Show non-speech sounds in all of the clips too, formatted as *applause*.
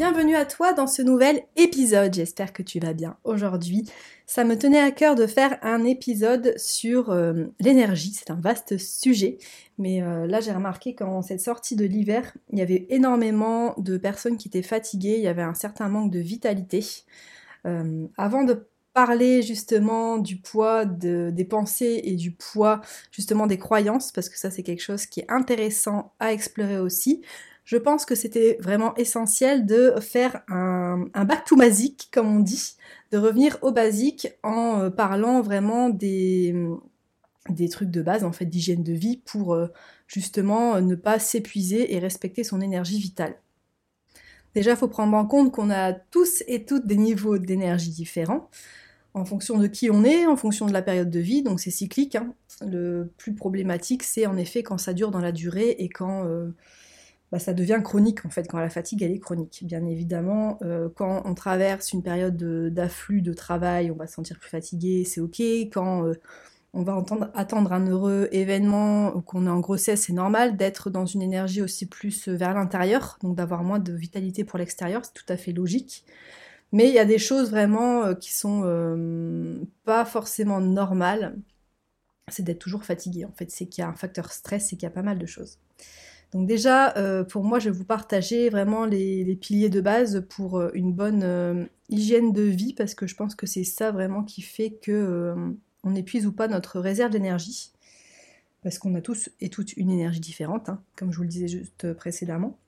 Bienvenue à toi dans ce nouvel épisode, j'espère que tu vas bien. Aujourd'hui, ça me tenait à cœur de faire un épisode sur euh, l'énergie, c'est un vaste sujet, mais euh, là j'ai remarqué qu'en cette sortie de l'hiver, il y avait énormément de personnes qui étaient fatiguées, il y avait un certain manque de vitalité. Euh, avant de parler justement du poids des pensées et du poids justement des croyances, parce que ça c'est quelque chose qui est intéressant à explorer aussi je pense que c'était vraiment essentiel de faire un, back to basique, comme on dit, de revenir au basique en euh, parlant vraiment des, des trucs de base, en fait, d'hygiène de vie pour euh, justement ne pas s'épuiser et respecter son énergie vitale. Déjà, il faut prendre en compte qu'on a tous et toutes des niveaux d'énergie différents en fonction de qui on est, en fonction de la période de vie, donc c'est cyclique. Hein. Le plus problématique, c'est en effet quand ça dure dans la durée et quand euh, bah, ça devient chronique en fait, quand la fatigue elle est chronique. Bien évidemment, euh, quand on traverse une période d'afflux de, travail, on va se sentir plus fatigué, c'est ok. Quand euh, on va attendre un heureux événement ou qu'on est en grossesse, c'est normal d'être dans une énergie aussi plus euh, vers l'intérieur, donc d'avoir moins de vitalité pour l'extérieur, c'est tout à fait logique. Mais il y a des choses vraiment qui sont pas forcément normales, c'est d'être toujours fatigué en fait, c'est qu'il y a un facteur stress, c'est qu'il y a pas mal de choses. Donc déjà, euh, pour moi, je vais vous partager vraiment les, piliers de base pour euh, une bonne euh, hygiène de vie, parce que je pense que c'est ça vraiment qui fait que on épuise ou pas notre réserve d'énergie, parce qu'on a tous et toutes une énergie différente, hein, comme je vous le disais juste précédemment.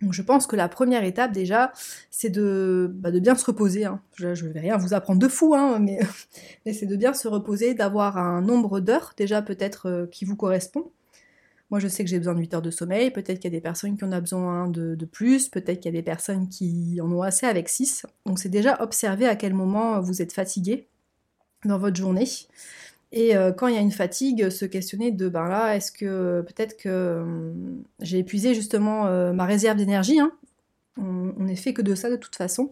Donc je pense que la première étape déjà, c'est de, bah, bien se reposer. Hein. Je ne vais rien vous apprendre de fou, hein, mais, *laughs* mais c'est de bien se reposer, d'avoir un nombre d'heures déjà peut-être qui vous correspond. Moi, je sais que j'ai besoin de 8 heures de sommeil. Peut-être qu'il y a des personnes qui en ont besoin de, plus. Peut-être qu'il y a des personnes qui en ont assez avec 6. Donc, c'est déjà observer à quel moment vous êtes fatigué dans votre journée. Et euh, quand il y a une fatigue, se questionner de ben là, est-ce que peut-être que hum, j'ai épuisé justement euh, ma réserve d'énergie hein. On n'est fait que de ça de toute façon.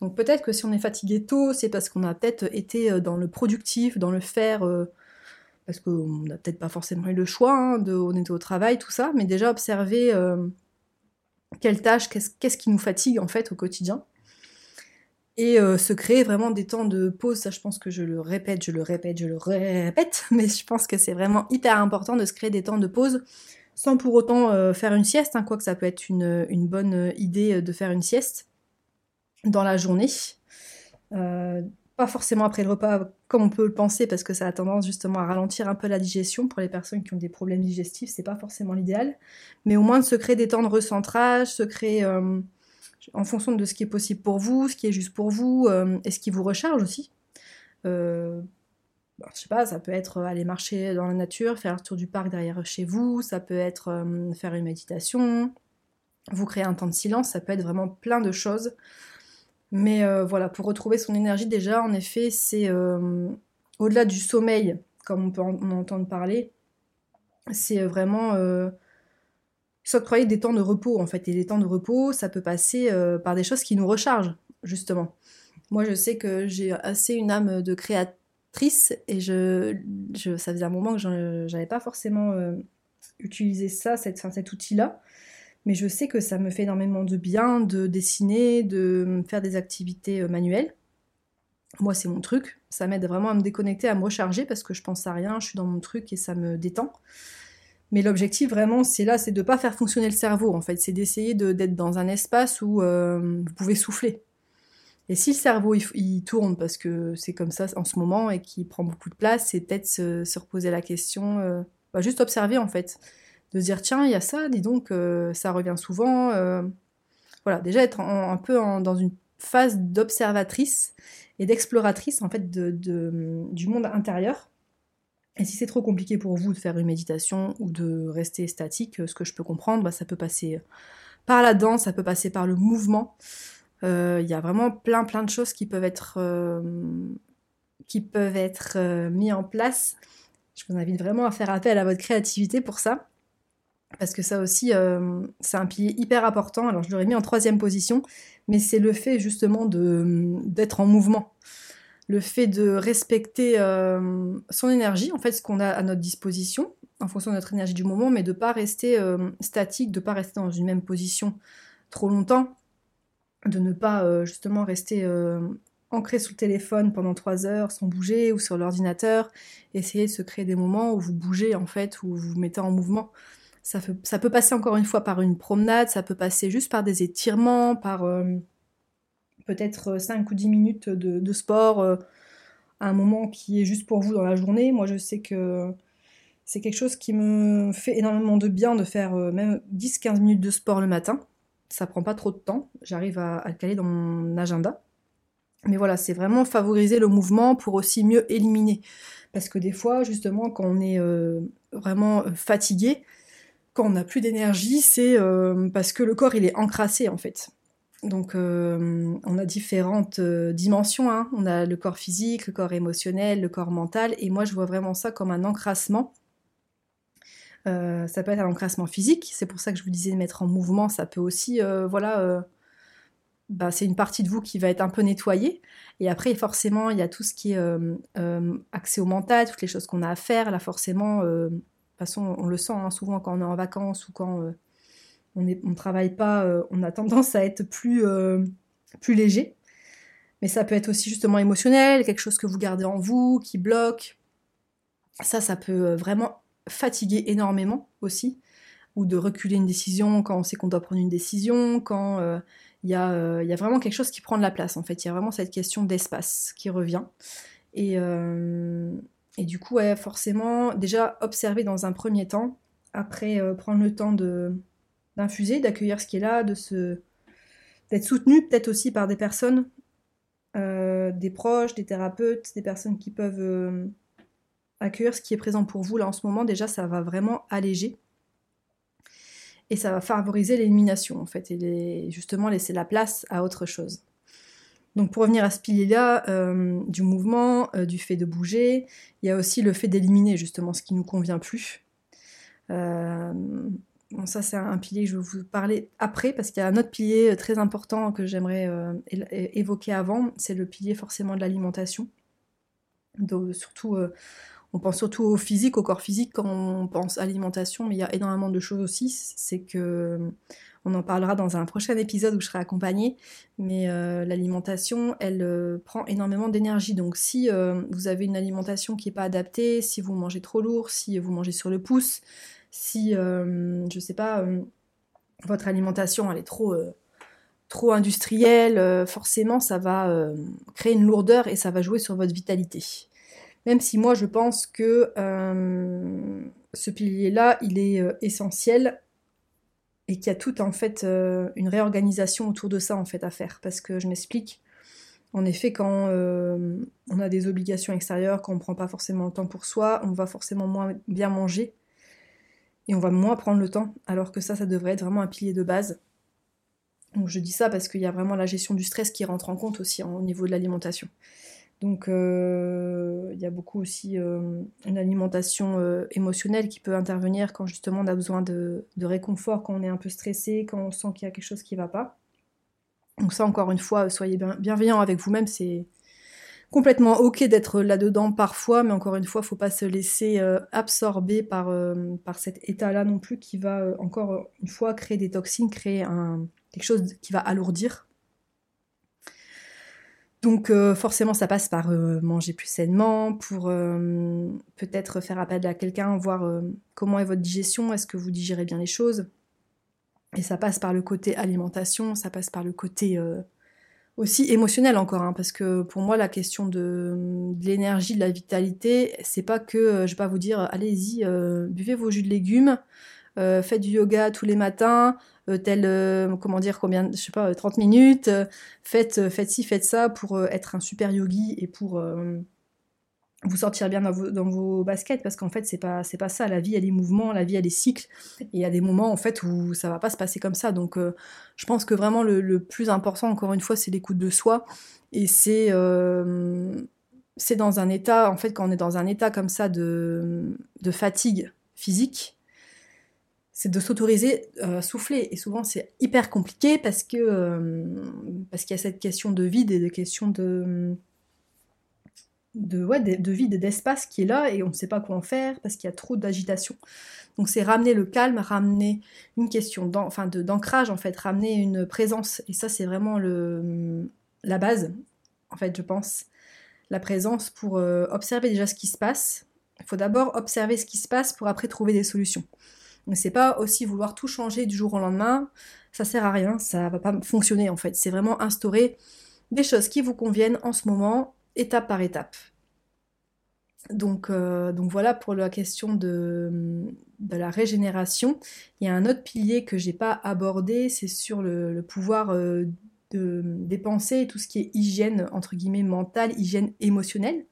Donc peut-être que si on est fatigué tôt, c'est parce qu'on a peut-être été euh, dans le productif, dans le faire parce qu'on n'a peut-être pas forcément eu le choix, hein, on était au travail, tout ça, mais déjà observer euh, quelles tâches, qu'est-ce, qui nous fatigue en fait au quotidien. Et euh, se créer vraiment des temps de pause, ça je pense que je le répète, je le répète, je le répète, *laughs* mais je pense que c'est vraiment hyper important de se créer des temps de pause sans pour autant euh, faire une sieste, hein, quoique ça peut être une, bonne idée de faire une sieste dans la journée pas forcément après le repas comme on peut le penser parce que ça a tendance justement à ralentir un peu la digestion pour les personnes qui ont des problèmes digestifs, c'est pas forcément l'idéal, mais au moins de se créer des temps de recentrage, se créer euh, en fonction de ce qui est possible pour vous, ce qui est juste pour vous euh, et ce qui vous recharge aussi. Euh, bah, je sais pas, ça peut être aller marcher dans la nature, faire un tour du parc derrière chez vous, ça peut être faire une méditation, vous créer un temps de silence, ça peut être vraiment plein de choses mais euh, voilà, pour retrouver son énergie, déjà, en effet, c'est euh, au-delà du sommeil, comme on peut en, entendre parler, c'est euh, vraiment s'octroyer des temps de repos, en fait. Et les temps de repos, ça peut passer par des choses qui nous rechargent, justement. Moi, je sais que j'ai assez une âme de créatrice et je, ça faisait un moment que je n'avais pas forcément utilisé ça, cet outil-là. Mais je sais que ça me fait énormément de bien de dessiner, de faire des activités euh, manuelles. Moi, c'est mon truc. Ça m'aide vraiment à me déconnecter, à me recharger parce que je pense à rien, je suis dans mon truc et ça me détend. Mais l'objectif vraiment, c'est là, c'est de ne pas faire fonctionner le cerveau. En fait, c'est d'essayer d'être dans un espace où euh, vous pouvez souffler. Et si le cerveau il, tourne parce que c'est comme ça en ce moment et qu'il prend beaucoup de place, c'est peut-être se, reposer la question, euh, bah, juste observer en fait de dire tiens, il y a ça, dis donc, euh, ça revient souvent. Euh, voilà, déjà être un peu dans une phase d'observatrice et d'exploratrice en fait du monde intérieur. Et si c'est trop compliqué pour vous de faire une méditation ou de rester statique, ce que je peux comprendre, bah, ça peut passer par la danse, ça peut passer par le mouvement. Il y a vraiment plein plein de choses qui peuvent être, qui peuvent être mis en place. Je vous invite vraiment à faire appel à votre créativité pour ça. Parce que ça aussi, c'est un pilier hyper important. Alors je l'aurais mis en troisième position, mais c'est le fait justement d'être en mouvement le fait de respecter euh, son énergie, en fait, ce qu'on a à notre disposition, en fonction de notre énergie du moment, mais de ne pas rester euh, statique, de ne pas rester dans une même position trop longtemps, de ne pas euh, justement rester ancré sous le téléphone pendant trois heures sans bouger ou sur l'ordinateur, essayer de se créer des moments où vous bougez en fait, où vous vous mettez en mouvement. Ça, peut passer encore une fois par une promenade, ça peut passer juste par des étirements, par peut-être 5 euh, ou 10 minutes de, sport euh, à un moment qui est juste pour vous dans la journée. Moi, je sais que c'est quelque chose qui me fait énormément de bien de faire euh, même 10-15 minutes de sport le matin. Ça prend pas trop de temps, j'arrive à, le caler dans mon agenda. Mais voilà, c'est vraiment favoriser le mouvement pour aussi mieux éliminer. Parce que des fois, justement, quand on est vraiment fatigué, on n'a plus d'énergie, c'est parce que le corps il est encrassé en fait. Donc, euh, on a différentes euh, dimensions. Hein. On a le corps physique, le corps émotionnel, le corps mental. Et moi, je vois vraiment ça comme un encrassement. Euh, ça peut être un encrassement physique. C'est pour ça que je vous disais mettre en mouvement. Ça peut aussi, voilà, bah, c'est une partie de vous qui va être un peu nettoyée. Et après, forcément, il y a tout ce qui est accès au mental, toutes les choses qu'on a à faire. Là, forcément, de façon, on le sent hein, souvent quand on est en vacances ou quand on ne travaille pas, euh, on a tendance à être plus, euh, plus léger. Mais ça peut être aussi justement émotionnel, quelque chose que vous gardez en vous, qui bloque. Ça, ça peut euh, vraiment fatiguer énormément aussi. Ou de reculer une décision quand on sait qu'on doit prendre une décision, quand il y, y, a, vraiment quelque chose qui prend de la place en fait. Il y a vraiment cette question d'espace qui revient. Et, et du coup, forcément, déjà observer dans un premier temps, après prendre le temps d'infuser, d'accueillir ce qui est là, d'être soutenu peut-être aussi par des personnes, euh, des proches, des thérapeutes, des personnes qui peuvent euh, accueillir ce qui est présent pour vous là en ce moment. Déjà, ça va vraiment alléger et ça va favoriser l'élimination en fait et justement laisser la place à autre chose. Donc pour revenir à ce pilier-là, euh, du mouvement, du fait de bouger, il y a aussi le fait d'éliminer justement ce qui nous convient plus. Bon, ça, c'est un pilier que je vais vous parler après, parce qu'il y a un autre pilier euh, très important que j'aimerais euh, évoquer avant, c'est le pilier forcément de l'alimentation. Surtout, euh, on pense surtout au physique, au corps physique quand on pense alimentation, mais il y a énormément de choses aussi. C'est que on en parlera dans un prochain épisode où je serai accompagnée, mais l'alimentation, elle prend énormément d'énergie. Donc si vous avez une alimentation qui n'est pas adaptée, si vous mangez trop lourd, si vous mangez sur le pouce, si, euh, je sais pas, euh, votre alimentation elle est trop, euh, trop industrielle, forcément ça va créer une lourdeur et ça va jouer sur votre vitalité. Même si moi je pense que ce pilier-là, il est essentiel et qu'il y a tout en fait une réorganisation autour de ça en fait à faire. Parce que je m'explique, en effet, quand on a des obligations extérieures, quand on ne prend pas forcément le temps pour soi, on va forcément moins bien manger et on va moins prendre le temps, alors que ça, ça devrait être vraiment un pilier de base. Donc je dis ça parce qu'il y a vraiment la gestion du stress qui rentre en compte aussi au niveau de l'alimentation. Donc euh, il y a beaucoup aussi euh, une alimentation euh, émotionnelle qui peut intervenir quand justement on a besoin de, réconfort, quand on est un peu stressé, quand on sent qu'il y a quelque chose qui ne va pas. Donc ça encore une fois, soyez bienveillants avec vous-même, c'est complètement ok d'être là-dedans parfois, mais encore une fois, faut pas se laisser absorber par, cet état-là non plus qui va encore une fois créer des toxines, créer quelque chose qui va alourdir. Donc forcément, ça passe par manger plus sainement, pour peut-être faire appel à quelqu'un, voir comment est votre digestion, est-ce que vous digérez bien les choses. Et ça passe par le côté alimentation, ça passe par le côté aussi émotionnel encore, hein, parce que pour moi la question de, l'énergie, de la vitalité, c'est pas que euh, je vais pas vous dire allez-y, euh, buvez vos jus de légumes, euh, faites du yoga tous les matins, tel comment dire combien, je sais pas, 30 minutes, faites, faites ci, faites ça pour être un super yogi et pour vous sortir bien dans vos, baskets parce qu'en fait c'est pas pas ça. La vie elle est mouvement la vie elle est cycle et il y a des moments en fait où ça va pas se passer comme ça. Donc euh, je pense que vraiment le, plus important encore une fois c'est l'écoute de soi et c'est euh, dans un état en fait quand on est dans un état comme ça de fatigue physique c'est de s'autoriser à souffler et souvent c'est hyper compliqué parce que euh, parce qu'il y a cette question de vide et de question de de, ouais, de, vide d'espace qui est là et on ne sait pas quoi en faire parce qu'il y a trop d'agitation. Donc c'est ramener le calme, ramener une question d'ancrage en fait, ramener une présence. Et ça c'est vraiment le, la base, en fait je pense. La présence pour euh, observer déjà ce qui se passe. Il faut d'abord observer ce qui se passe pour après trouver des solutions. Donc c'est pas aussi vouloir tout changer du jour au lendemain, ça sert à rien, ça va pas fonctionner en fait. C'est vraiment instaurer des choses qui vous conviennent en ce moment étape par étape. Donc, euh, donc voilà pour la question de, la régénération. Il y a un autre pilier que j'ai pas abordé, c'est sur le, pouvoir euh, de, des pensées, tout ce qui est hygiène entre guillemets mentale, hygiène émotionnelle.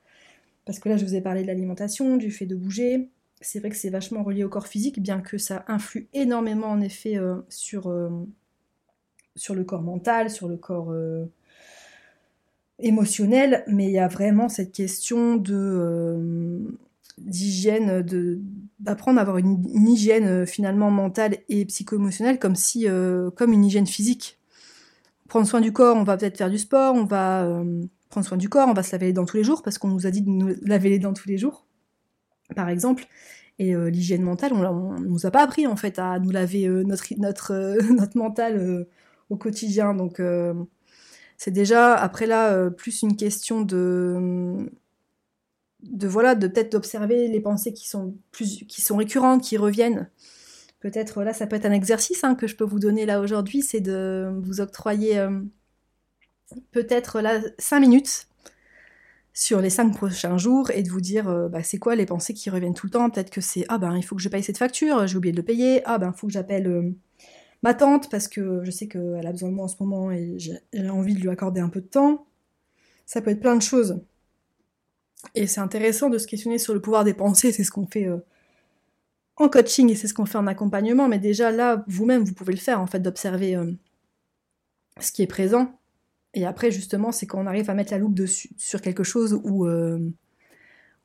Parce que là, je vous ai parlé de l'alimentation, du fait de bouger. C'est vrai que c'est vachement relié au corps physique, bien que ça influe énormément en effet euh, sur, sur le corps mental, sur le corps émotionnel, mais il y a vraiment cette question euh, d'hygiène, d'apprendre à avoir une, hygiène euh, finalement mentale et psycho-émotionnelle comme si euh, comme une hygiène physique. Prendre soin du corps, on va peut-être faire du sport, on va prendre soin du corps, on va se laver les dents tous les jours parce qu'on nous a dit de nous laver les dents tous les jours, par exemple. Et l'hygiène mentale, on, ne nous a pas appris en fait à nous laver notre notre *laughs* notre mental au quotidien, donc c'est déjà après là euh, plus une question de de voilà de peut-être d'observer les pensées qui sont plus qui sont récurrentes qui reviennent peut-être là ça peut être un exercice hein, que je peux vous donner là aujourd'hui c'est de vous octroyer euh, peut-être là cinq minutes sur les cinq prochains jours et de vous dire euh, bah, c'est quoi les pensées qui reviennent tout le temps peut-être que c'est ah ben il faut que je paye cette facture j'ai oublié de le payer ah ben il faut que j'appelle ma tante parce que je sais qu'elle a besoin de moi en ce moment et j'ai envie de lui accorder un peu de temps. Ça peut être plein de choses. Et c'est intéressant de se questionner sur le pouvoir des pensées, c'est ce qu'on fait euh, en coaching et c'est ce qu'on fait en accompagnement, mais déjà là, vous-même, vous pouvez le faire en fait, d'observer euh, ce qui est présent. Et après, justement, c'est quand on arrive à mettre la loupe dessus, sur quelque chose où, euh,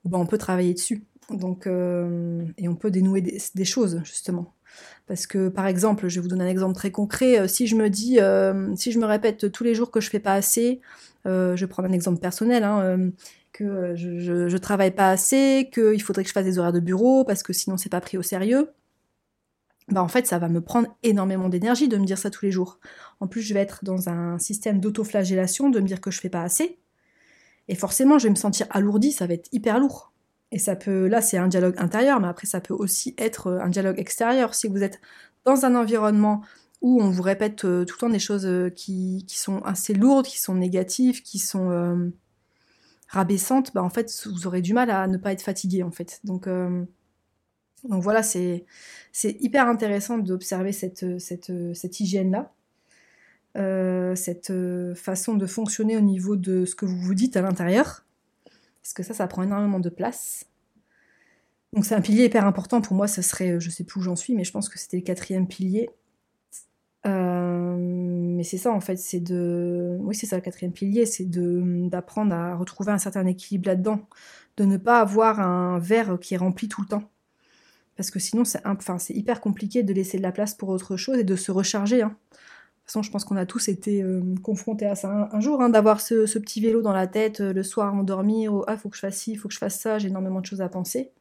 ben, on peut travailler dessus. Donc, et on peut dénouer des choses, justement. Parce que, par exemple, je vais vous donner un exemple très concret. Euh, si je me dis, euh, si je me répète tous les jours que je fais pas assez, euh, je vais prendre un exemple personnel, hein, que je, je, travaille pas assez, qu'il faudrait que je fasse des horaires de bureau parce que sinon c'est pas pris au sérieux. Bah en fait, ça va me prendre énormément d'énergie de me dire ça tous les jours. En plus, je vais être dans un système d'autoflagellation, de me dire que je fais pas assez. Et forcément, je vais me sentir alourdi, ça va être hyper lourd. Et ça peut, là c'est un dialogue intérieur, mais après ça peut aussi être euh, un dialogue extérieur. Si vous êtes dans un environnement où on vous répète euh, tout le temps des choses euh, qui, sont assez lourdes, qui sont négatives, qui sont rabaissantes, bah en fait vous aurez du mal à ne pas être fatigué en fait. Donc, donc voilà, c'est hyper intéressant d'observer cette, hygiène-là. cette façon de fonctionner au niveau de ce que vous vous dites à l'intérieur parce que ça, ça prend énormément de place. Donc c'est un pilier hyper important pour moi, ce serait, je sais plus où j'en suis, mais je pense que c'était le quatrième pilier. Euh, mais c'est ça en fait, c'est de, oui c'est ça le quatrième pilier, c'est d'apprendre à retrouver un certain équilibre là-dedans, de ne pas avoir un verre qui est rempli tout le temps, parce que sinon c'est, hyper compliqué de laisser de la place pour autre chose et de se recharger. Hein. De toute façon, je pense qu'on a tous été euh, confrontés à ça un, jour, hein, d'avoir ce, petit vélo dans la tête euh, le soir en dormir, oh, ah, faut que je fasse ci, faut que je fasse ça, j'ai énormément de choses à penser.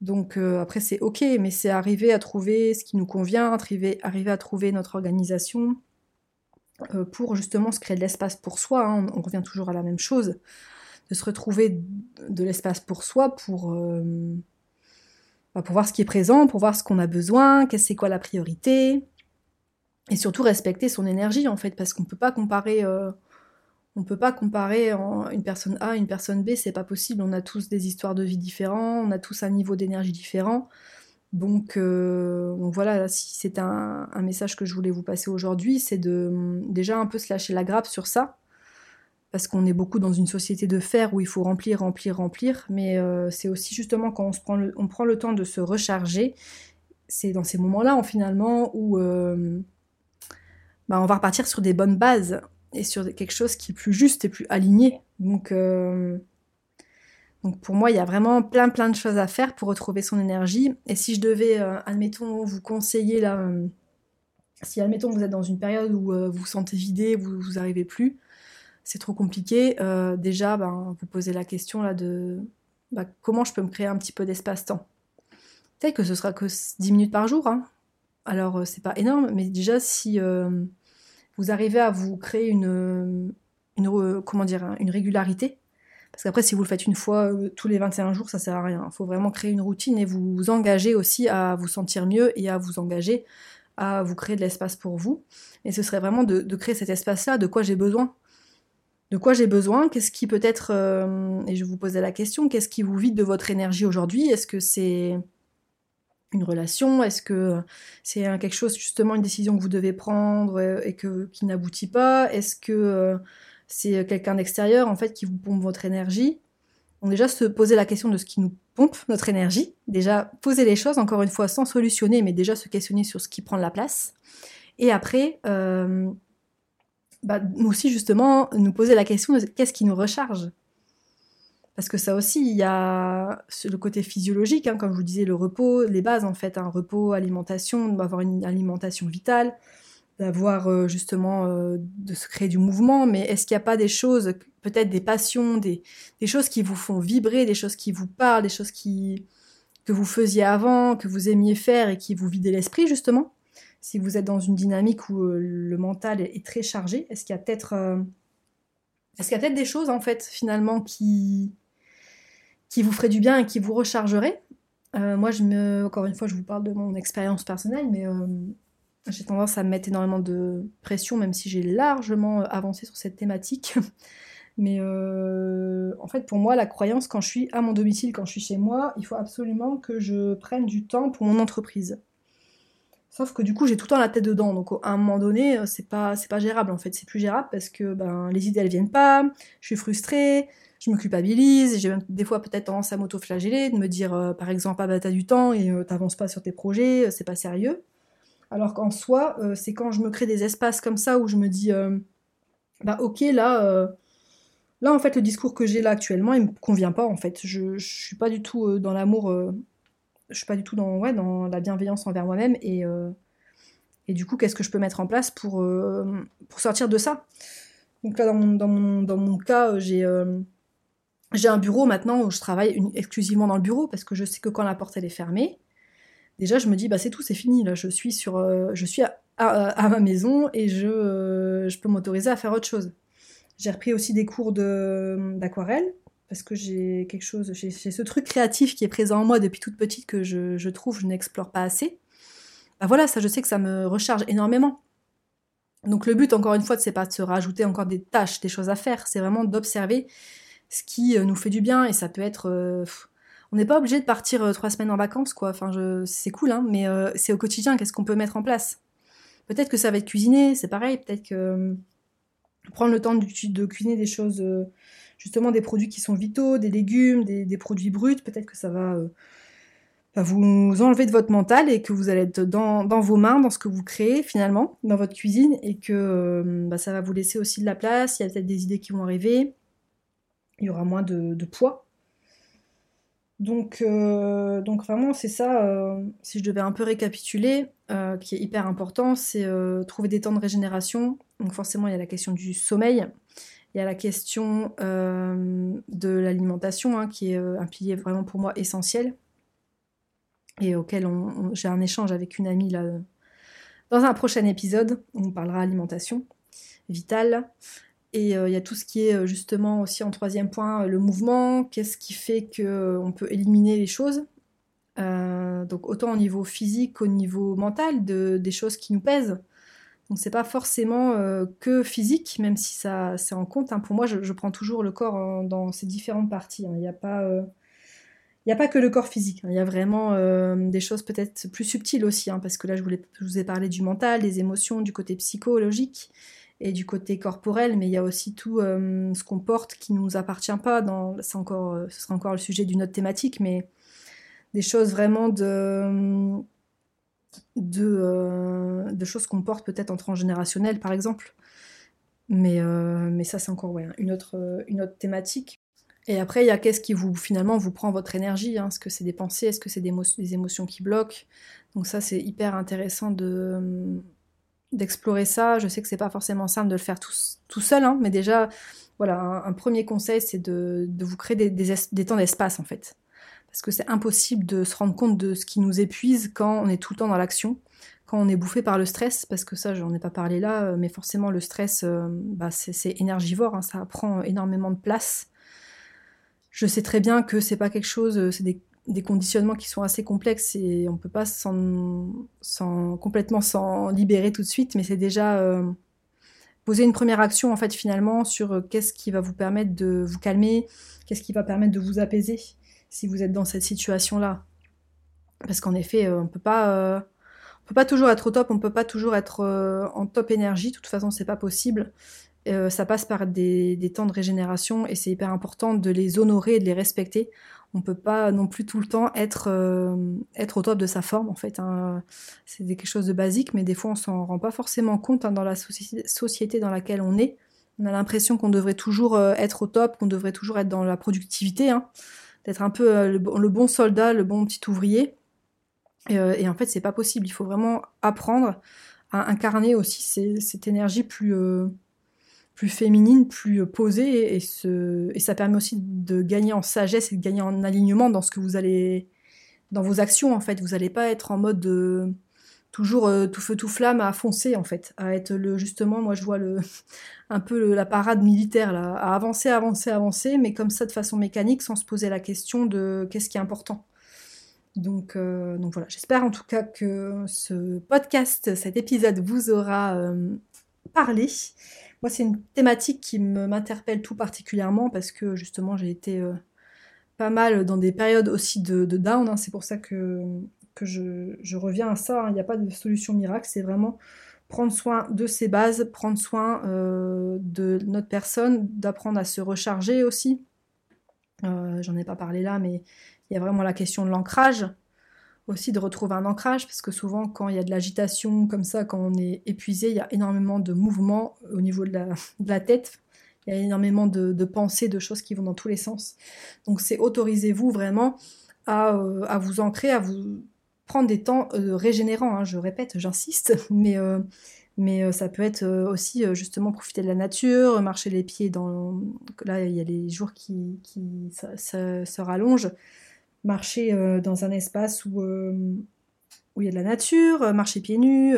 Donc euh, après, c'est ok, mais c'est arriver à trouver ce qui nous convient, arriver, à trouver notre organisation pour justement se créer de l'espace pour soi. Hein. on, revient toujours à la même chose, de se retrouver de l'espace pour soi pour, pour voir ce qui est présent, pour voir ce qu'on a besoin, qu'est-ce c'est quoi la priorité. Et surtout respecter son énergie en fait parce qu'on peut pas comparer euh, on peut pas comparer une personne A une personne B c'est pas possible. On a tous des histoires de vie différents on a tous un niveau d'énergie différent. Donc, euh, voilà si c'est un, message que je voulais vous passer aujourd'hui c'est de déjà un peu se lâcher la grappe sur ça parce qu'on est beaucoup dans une société de fer où il faut remplir, remplir, remplir, mais euh, c'est aussi justement quand on, se prend le, on prend le temps de se recharger, c'est dans ces moments-là, finalement, où euh, bah, on va repartir sur des bonnes bases et sur quelque chose qui est plus juste et plus aligné. Donc, euh, donc pour moi, il y a vraiment plein plein de choses à faire pour retrouver son énergie. Et si je devais, admettons, vous conseiller là, si admettons vous êtes dans une période où vous vous sentez vidé, vous vous plus, c'est trop compliqué, euh, déjà, ben, vous posez la question là de bah, comment je peux me créer un petit peu d'espace-temps. Peut-être que ce sera que 10 minutes par jour, hein. alors euh, c'est pas énorme, mais déjà si euh, vous arrivez à vous créer une, une, régularité, parce qu'après si vous le faites une fois tous les 21 jours, ça sert à rien. Il faut vraiment créer une routine et vous, engager aussi à vous sentir mieux et à vous engager à vous créer de l'espace pour vous. Et ce serait vraiment de créer cet espace-là, de quoi j'ai besoin de quoi j'ai besoin, qu'est-ce qui peut être, euh, et je vous posais la question, qu'est-ce qui vous vide de votre énergie aujourd'hui? Est-ce que c'est une relation? Est-ce que c'est quelque chose, justement, une décision que vous devez prendre euh, et que, qui n'aboutit pas? Est-ce que euh, c'est quelqu'un d'extérieur, en fait, qui vous pompe votre énergie? Donc déjà, se poser la question de ce qui nous pompe notre énergie. Déjà, poser les choses, encore une fois, sans solutionner, mais déjà se questionner sur ce qui prend la place. Et après, bah, nous aussi justement nous poser la question qu'est-ce qui nous recharge. Parce que ça aussi, il y a le côté physiologique, hein, comme je vous disais, le repos, les bases en fait, un repos, alimentation, d'avoir une alimentation vitale, d'avoir euh, justement euh, de se créer du mouvement. Mais est-ce qu'il n'y a pas des choses, peut-être des passions, des, des, choses qui vous font vibrer, des choses qui vous parlent, des choses qui que vous faisiez avant, que vous aimiez faire et qui vous vidaient l'esprit justement? Si vous êtes dans une dynamique où euh, le mental est très chargé, est-ce qu'il y a peut-être euh, est-ce qu'il y a peut-être des choses en fait finalement qui vous feraient du bien et qui vous rechargeraient? Euh, Moi, je me encore une fois, je vous parle de mon expérience personnelle, mais j'ai tendance à me mettre énormément de pression, même si j'ai largement avancé sur cette thématique. *laughs* Mais en fait, pour moi, la croyance, quand je suis à mon domicile, quand je suis chez moi, il faut absolument que je prenne du temps pour mon entreprise. Sauf que du coup, j'ai tout le temps la tête dedans. Donc, à un moment donné, euh, c'est pas, c'est pas gérable en fait. C'est plus gérable parce que ben, les idées elles viennent pas, je suis frustrée, je me culpabilise, j'ai des fois peut-être tendance à m'auto-flageller, de me dire euh, par exemple, ah bah du temps et euh, t'avances pas sur tes projets, c'est pas sérieux. Alors qu'en soi, c'est quand je me crée des espaces comme ça où je me dis, bah ok, là. Là, en fait, le discours que j'ai là actuellement, il me convient pas, en fait. Je, je suis pas du tout dans l'amour je suis pas du tout dans, ouais, dans la bienveillance envers moi-même et, euh, et du coup, qu'est-ce que je peux mettre en place pour, euh, pour sortir de ça? Donc là, dans mon, dans dans mon cas, j'ai euh, j'ai un bureau maintenant où je travaille exclusivement dans le bureau parce que je sais que quand la porte elle est fermée, déjà je me dis bah c'est tout, c'est fini là, je suis sur, je suis à, à, ma maison et je, je peux m'autoriser à faire autre chose. J'ai repris aussi des cours d'aquarelle parce que j'ai quelque chose, j'ai ce truc créatif qui est présent en moi depuis toute petite que je, trouve je n'explore pas assez. Bah voilà, ça je sais que ça me recharge énormément. Donc le but, encore une fois, c'est pas de se rajouter encore des tâches, des choses à faire, c'est vraiment d'observer ce qui euh, nous fait du bien et ça peut être. Euh, on n'est pas obligé de partir euh, trois semaines en vacances, quoi. Enfin, c'est cool, hein, mais c'est au quotidien. Qu'est-ce qu'on peut mettre en place? Peut-être que ça va être cuisiner, c'est pareil. Peut-être que prendre le temps de cuisiner des choses justement des produits qui sont vitaux, des légumes, des, produits bruts, peut-être que ça va, euh, vous enlever de votre mental et que vous allez être dans, vos mains, dans ce que vous créez finalement, dans votre cuisine, et que euh, bah, ça va vous laisser aussi de la place, il y a peut-être des idées qui vont arriver, il y aura moins de, poids. Donc, euh, donc vraiment, c'est ça, si je devais un peu récapituler, qui est hyper important, c'est trouver des temps de régénération. Donc forcément, il y a la question du sommeil, il y a la question euh, de l'alimentation, hein, qui est euh, un pilier vraiment pour moi essentiel, et auquel j'ai un échange avec une amie là, dans un prochain épisode, on parlera alimentation vitale. Et euh, il y a tout ce qui est justement aussi en troisième point, le mouvement, qu'est-ce qui fait qu'on peut éliminer les choses? donc autant au niveau physique qu'au niveau mental, de, des choses qui nous pèsent. Donc c'est pas forcément euh, que physique, même si ça c'est en compte. Hein. Pour moi, je, prends toujours le corps dans ses différentes parties. Hein. Il n'y a pas euh, a pas que le corps physique. Hein. Il y a vraiment euh, des choses peut-être plus subtiles aussi, parce que là je, vous ai parlé du mental, des émotions, du côté psychologique. et du côté corporel, mais il y a aussi tout ce qu'on porte qui ne nous appartient pas. Encore, ce sera encore le sujet d'une autre thématique, mais des choses vraiment de, de, de choses qu'on porte peut-être en transgénérationnel, par exemple. Mais, mais ça, c'est encore ouais, une, autre, une autre thématique. Et après, il y a qu'est-ce qui vous finalement vous prend votre énergie. Hein. Est-ce que c'est des pensées Est-ce que c'est des, des, émotions qui bloquent? Donc ça, c'est hyper intéressant de d'explorer ça. Je sais que c'est pas forcément simple de le faire tout, tout seul, hein, mais déjà, voilà, un, premier conseil, c'est de, de, vous créer des, des, temps d'espace en fait, parce que c'est impossible de se rendre compte de ce qui nous épuise quand on est tout le temps dans l'action, quand on est bouffé par le stress, parce que ça, j'en ai pas parlé là, mais forcément le stress, euh, bah, c'est énergivore, hein, ça prend énormément de place. Je sais très bien que c'est pas quelque chose, euh, c'est des, conditionnements qui sont assez complexes et on peut pas s'en, complètement s'en libérer tout de suite, mais c'est déjà euh, poser une première action en fait finalement sur euh, qu'est-ce qui va vous permettre de vous calmer, qu'est-ce qui va permettre de vous apaiser si vous êtes dans cette situation-là. Parce qu'en effet, on peut pas, on peut pas toujours être au top, on peut pas toujours être en top énergie. De toute façon, c'est pas possible. Euh, ça passe par des, temps de régénération et c'est hyper important de les honorer et de les respecter. On peut pas non plus tout le temps être, euh, être au top de sa forme en fait. Hein. C'est quelque chose de basique, mais des fois on s'en rend pas forcément compte hein, dans la société dans laquelle on est. On a l'impression qu'on devrait toujours euh, être au top, qu'on devrait toujours être dans la productivité, hein. D'être un peu le, bon soldat, le bon petit ouvrier. Et, et en fait, c'est pas possible. Il faut vraiment apprendre à incarner aussi cette énergie plus plus féminine, plus posée, et, ce, et ça permet aussi de gagner en sagesse et de gagner en alignement dans ce que vous allez, dans vos actions en fait. Vous n'allez pas être en mode de, toujours euh, tout feu tout flamme à foncer en fait, à être le justement, moi je vois le *laughs* un peu la parade militaire là, à avancer, avancer, avancer, mais comme ça de façon mécanique, sans se poser la question de qu'est-ce qui est important. Donc, euh, voilà, j'espère en tout cas que ce podcast, cet épisode vous aura euh, parlé. Moi, c'est une thématique qui m'interpelle tout particulièrement parce que justement, j'ai été pas mal dans des périodes aussi de, down. Hein. C'est pour ça que, que je, reviens à ça. Hein. Il n'y a pas de solution miracle. C'est vraiment prendre soin de ses bases, prendre soin euh, de notre personne, d'apprendre à se recharger aussi. Euh, j'en ai pas parlé là, mais il y a vraiment la question de l'ancrage aussi de retrouver un ancrage, parce que souvent quand il y a de l'agitation comme ça, quand on est épuisé, il y a énormément de mouvements au niveau de la, tête, il y a énormément de, pensées, de choses qui vont dans tous les sens. Donc c'est autorisez-vous vraiment à, euh, à, vous ancrer, à vous prendre des temps euh, régénérants, hein, je répète, j'insiste, *laughs* mais, euh, mais ça peut être aussi justement profiter de la nature, marcher les pieds dans... Là, il y a les jours qui, se rallongent marcher euh, dans un espace où, euh, où il y a de la nature, euh, marcher pieds nus,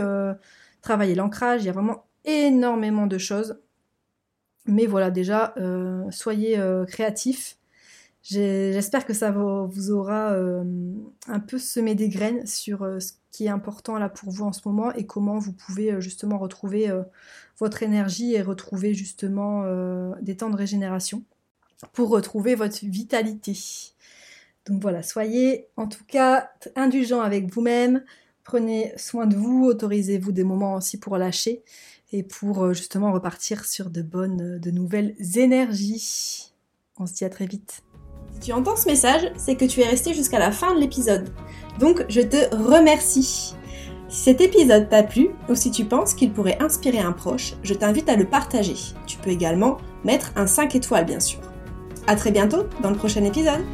travailler l'ancrage, il y a vraiment énormément de choses. Mais voilà, déjà, soyez créatifs. J'espère que ça vous aura un peu semé des graines sur ce qui est important là pour vous en ce moment et comment vous pouvez justement retrouver votre énergie et retrouver justement des temps de régénération pour retrouver votre vitalité. Donc voilà, soyez en tout cas indulgents avec vous-même, prenez soin de vous, autorisez-vous des moments aussi pour lâcher et pour euh, justement repartir sur de bonnes, de nouvelles énergies. On se dit à très vite. Si tu entends ce message, c'est que tu es resté jusqu'à la fin de l'épisode. Donc je te remercie. Si cet épisode t'a plu ou si tu penses qu'il pourrait inspirer un proche, je t'invite à le partager. Tu peux également mettre un 5 étoiles bien sûr. A très bientôt dans le prochain épisode